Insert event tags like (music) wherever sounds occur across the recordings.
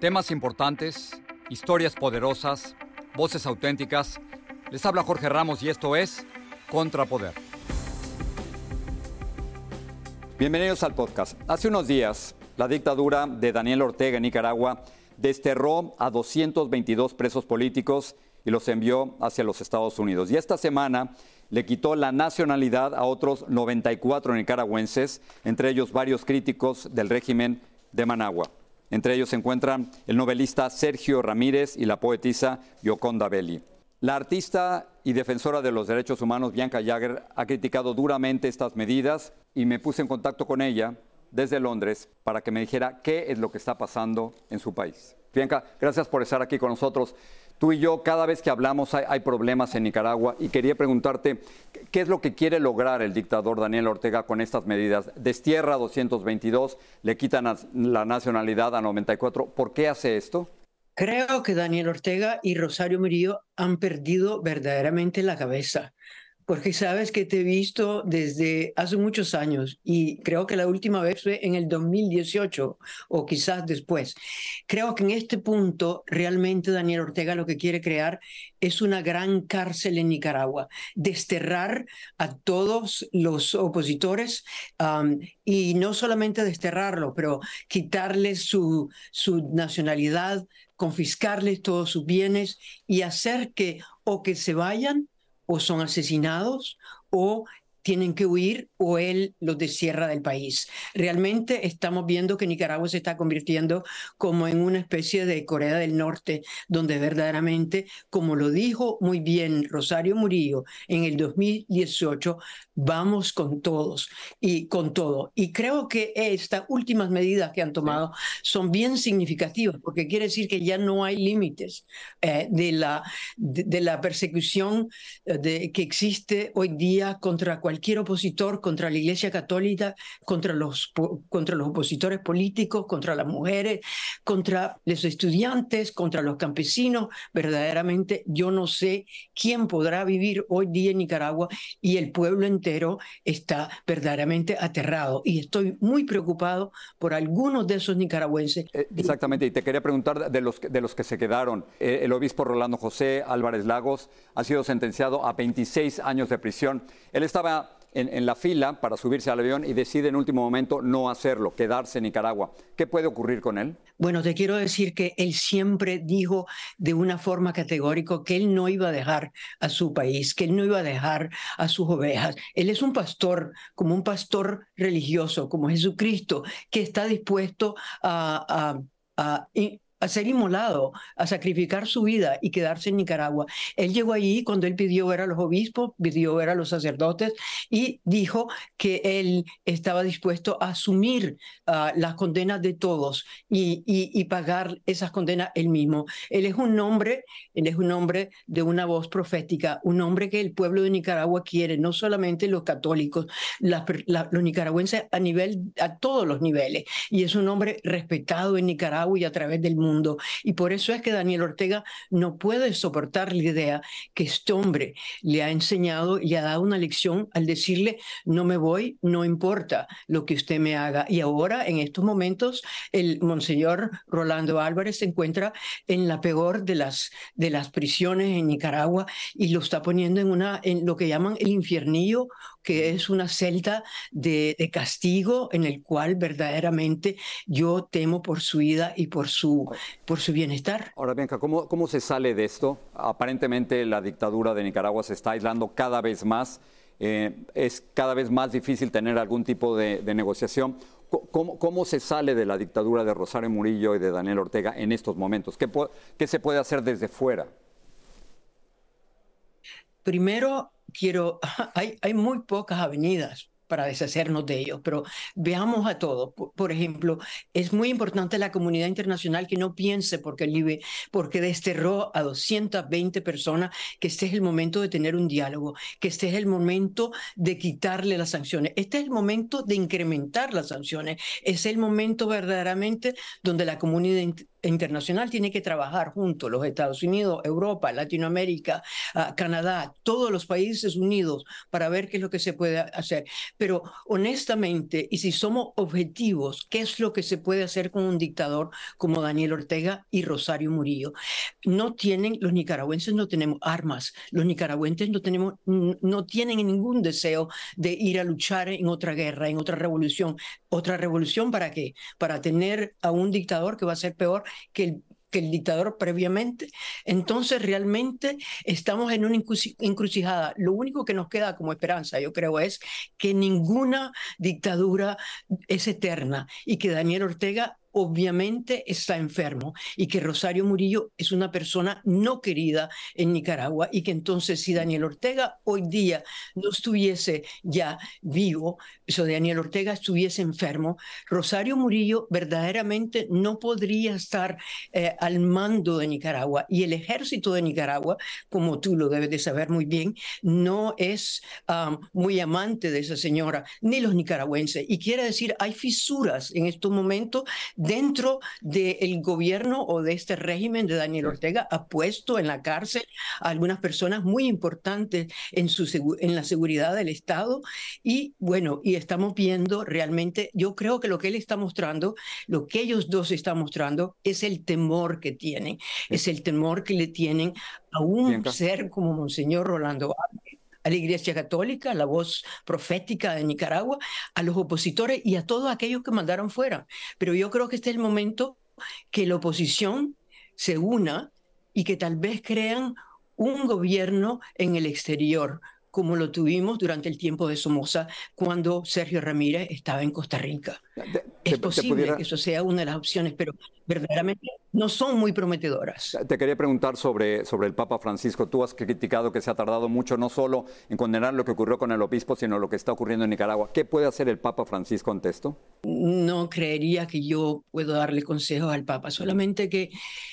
Temas importantes, historias poderosas, voces auténticas. Les habla Jorge Ramos y esto es Contrapoder. Bienvenidos al podcast. Hace unos días, la dictadura de Daniel Ortega en Nicaragua desterró a 222 presos políticos y los envió hacia los Estados Unidos. Y esta semana le quitó la nacionalidad a otros 94 nicaragüenses, entre ellos varios críticos del régimen de Managua. Entre ellos se encuentran el novelista Sergio Ramírez y la poetisa Yoconda Belli. La artista y defensora de los derechos humanos Bianca Jagger ha criticado duramente estas medidas y me puse en contacto con ella desde Londres para que me dijera qué es lo que está pasando en su país. Bianca, gracias por estar aquí con nosotros. Tú y yo, cada vez que hablamos hay, problemas en Nicaragua y quería preguntarte, ¿qué es lo que quiere lograr el dictador Daniel Ortega con estas medidas? Destierra a 222, le quitan la nacionalidad a 94. ¿Por qué hace esto? Creo que Daniel Ortega y Rosario Murillo han perdido verdaderamente la cabeza porque sabes que te he visto desde hace muchos años y creo que la última vez fue en el 2018 o quizás después. Creo que en este punto realmente Daniel Ortega lo que quiere crear es una gran cárcel en Nicaragua, desterrar a todos los opositores y no solamente desterrarlo, pero quitarles su, su nacionalidad, confiscarles todos sus bienes y hacer que o que se vayan o son asesinados o tienen que huir o él los descierra del país. Realmente estamos viendo que Nicaragua se está convirtiendo como en una especie de Corea del Norte, donde verdaderamente, como lo dijo muy bien Rosario Murillo en el 2018, vamos con todos y con todo. Y creo que estas últimas medidas que han tomado son bien significativas, porque quiere decir que ya no hay límites eh, de, la, de, la persecución eh, de, que existe hoy día contra cualquier opositor, contra la Iglesia Católica, contra los, contra los opositores políticos, contra las mujeres, contra los estudiantes, contra los campesinos. Verdaderamente yo no sé quién podrá vivir hoy día en Nicaragua y el pueblo entero está verdaderamente aterrado y estoy muy preocupado por algunos de esos nicaragüenses. Eh, exactamente, y te quería preguntar de los, de los que se quedaron. Eh, el obispo Rolando José Álvarez Lagos ha sido sentenciado a 26 años de prisión. Él estaba en, la fila para subirse al avión y decide en último momento no hacerlo, quedarse en Nicaragua. ¿Qué puede ocurrir con él? Bueno, te quiero decir que él siempre dijo de una forma categórica que él no iba a dejar a su país, que él no iba a dejar a sus ovejas. Él es un pastor, como un pastor religioso, como Jesucristo, que está dispuesto a, ser inmolado, a sacrificar su vida y quedarse en Nicaragua. Él llegó allí cuando él pidió ver a los obispos, pidió ver a los sacerdotes y dijo que él estaba dispuesto a asumir ah, las condenas de todos y, y, pagar esas condenas él mismo. Él es un hombre, él es un hombre de una voz profética, un hombre que el pueblo de Nicaragua quiere, no solamente los católicos, los nicaragüenses a nivel, a todos los niveles. Y es un hombre respetado en Nicaragua y a través del mundo mundo. Y por eso es que Daniel Ortega no puede soportar la idea que este hombre le ha enseñado y ha dado una lección al decirle, no me voy, no importa lo que usted me haga. Y ahora, en estos momentos, el monseñor Rolando Álvarez se encuentra en la peor de las, de las prisiones en Nicaragua y lo está poniendo en, una, en lo que llaman el infiernillo que es una celda de, castigo en el cual verdaderamente yo temo por su vida y por su, por su bienestar. Ahora, Bianca, ¿cómo, ¿cómo se sale de esto? Aparentemente la dictadura de Nicaragua se está aislando cada vez más. Eh, es cada vez más difícil tener algún tipo de, negociación. ¿Cómo, ¿Cómo, se sale de la dictadura de Rosario Murillo y de Daniel Ortega en estos momentos? ¿Qué, qué se puede hacer desde fuera? Primero, quiero, (laughs) hay, hay muy pocas avenidas para deshacernos de ellos, pero veamos a todos. Por, ejemplo, es muy importante la comunidad internacional que no piense porque, Libe, porque desterró a 220 personas que este es el momento de tener un diálogo, que este es el momento de quitarle las sanciones, este es el momento de incrementar las sanciones, es el momento verdaderamente donde la comunidad internacional tiene que trabajar junto, los Estados Unidos, Europa, Latinoamérica, ah, Canadá, todos los países unidos para ver qué es lo que se puede hacer. Pero honestamente, y si somos objetivos, ¿qué es lo que se puede hacer con un dictador como Daniel Ortega y Rosario Murillo? No tienen, los nicaragüenses no tenemos armas, los nicaragüenses no, tenemos, no tienen ningún deseo de ir a luchar en otra guerra, en otra revolución. ¿Otra revolución para qué? Para tener a un dictador que va a ser peor que el dictador previamente. Entonces realmente estamos en una encrucijada. Lo único que nos queda como esperanza, yo creo, es que ninguna dictadura es eterna y que Daniel Ortega obviamente está enfermo y que Rosario Murillo es una persona no querida en Nicaragua y que entonces si Daniel Ortega hoy día no estuviese ya vivo, si Daniel Ortega estuviese enfermo, Rosario Murillo verdaderamente no podría estar eh, al mando de Nicaragua y el ejército de Nicaragua, como tú lo debes de saber muy bien, no es muy amante de esa señora, ni los nicaragüenses. Y quiere decir, hay fisuras en estos momentos dentro del gobierno o de este régimen de Daniel Ortega ha puesto en la cárcel a algunas personas muy importantes en, su, en la seguridad del Estado. Y bueno, y estamos viendo realmente, yo creo que lo que él está mostrando, lo que ellos dos están mostrando es el temor que tienen, es el temor que le tienen a un ser como Monseñor Rolando a la Iglesia Católica, la voz profética de Nicaragua, a los opositores y a todos aquellos que mandaron fuera. Pero yo creo que este es el momento que la oposición se una y que tal vez crean un gobierno en el exterior, como lo tuvimos durante el tiempo de Somoza cuando Sergio Ramírez estaba en Costa Rica. es posible que eso sea una de las opciones, pero verdaderamente no son muy prometedoras. Te quería preguntar sobre, sobre el Papa Francisco. Tú has criticado que se ha tardado mucho no solo en condenar lo que ocurrió con el obispo, sino lo que está ocurriendo en Nicaragua. ¿Qué puede hacer el Papa Francisco ante esto? No creería que yo puedo darle consejos al Papa, solamente que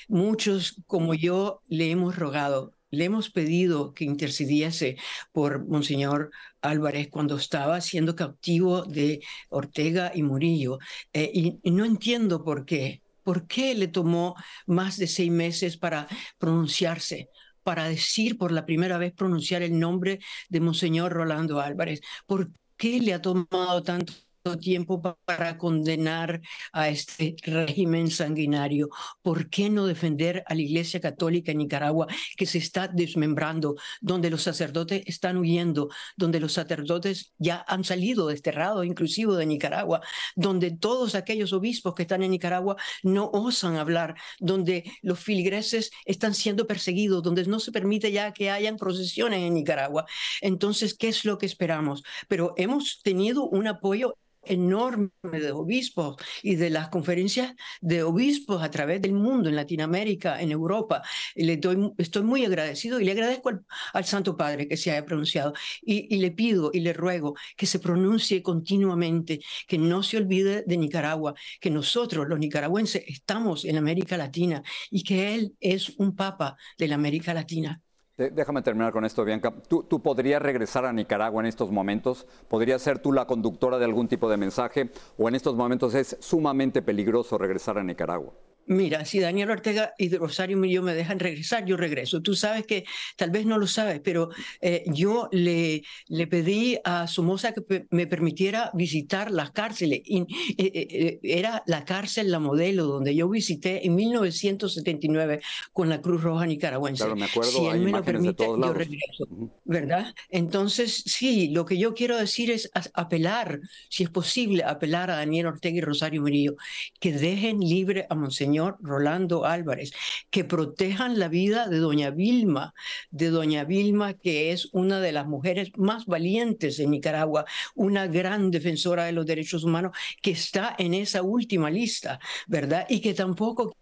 muchos como yo le hemos rogado le hemos pedido que intercediese por Monseñor Álvarez cuando estaba siendo cautivo de Ortega y Murillo. Eh, y, no entiendo por qué. ¿Por qué le tomó más de seis meses para pronunciarse? para decir por la primera vez pronunciar el nombre de Monseñor Rolando Álvarez. ¿Por qué le ha tomado tanto tiempo para condenar a este régimen sanguinario? ¿Por qué no defender a la Iglesia Católica en Nicaragua que se está desmembrando, donde los sacerdotes están huyendo, donde los sacerdotes ya han salido desterrados, inclusive de Nicaragua, donde todos aquellos obispos que están en Nicaragua no osan hablar, donde los filigreses están siendo perseguidos, donde no se permite ya que hayan procesiones en Nicaragua? Entonces, ¿qué es lo que esperamos? Pero hemos tenido un apoyo enorme de obispos y de las conferencias de obispos a través del mundo, en Latinoamérica, en Europa. Le doy, estoy muy agradecido y le agradezco al, Santo Padre que se haya pronunciado y, y, le pido y le ruego que se pronuncie continuamente, que no se olvide de Nicaragua, que nosotros los nicaragüenses estamos en América Latina y que Él es un papa de la América Latina. Déjame terminar con esto, Bianca. ¿Tú, ¿Tú, podrías regresar a Nicaragua en estos momentos? ¿Podrías ser tú la conductora de algún tipo de mensaje? ¿O en estos momentos es sumamente peligroso regresar a Nicaragua? Mira, si Daniel Ortega y Rosario Murillo me dejan regresar, yo regreso. Tú sabes que tal vez no lo sabes, pero eh, yo le, le pedí a Somoza que me permitiera visitar las cárceles. Y, eh, eh, era la cárcel La Modelo, donde yo visité en 1979 con la Cruz Roja Nicaragüense. Claro, me acuerdo, si él me lo permite, yo regreso. ¿Verdad? Entonces, sí, lo que yo quiero decir es apelar, si es posible, apelar a Daniel Ortega y Rosario Murillo, que dejen libre a Monseñor Rolando Álvarez, que protejan la vida de doña Vilma, de doña Vilma, que es una de las mujeres más valientes en Nicaragua, una gran defensora de los derechos humanos, que está en esa última lista, ¿verdad? Y que tampoco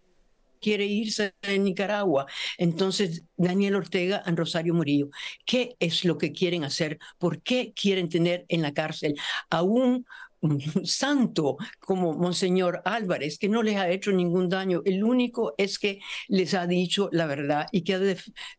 quiere irse de Nicaragua. Entonces, Daniel Ortega y Rosario Murillo, ¿qué es lo que quieren hacer? ¿Por qué quieren tener en la cárcel a santo como Monseñor Álvarez, que no les ha hecho ningún daño. El único es que les ha dicho la verdad y que ha,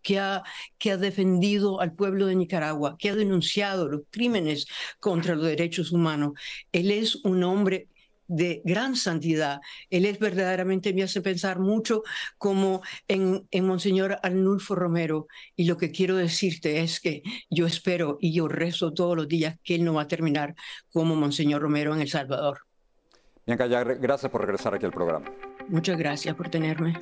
que ha, que ha defendido al pueblo de Nicaragua, que ha denunciado los crímenes contra los derechos humanos. Él es un hombre de gran santidad. Él es verdaderamente, me hace pensar mucho como en, en Monseñor Arnulfo Romero. Y lo que quiero decirte es que yo espero y yo rezo todos los días que él no va a terminar como Monseñor Romero en El Salvador. Bianca, ya gracias por regresar aquí al programa. Muchas gracias por tenerme.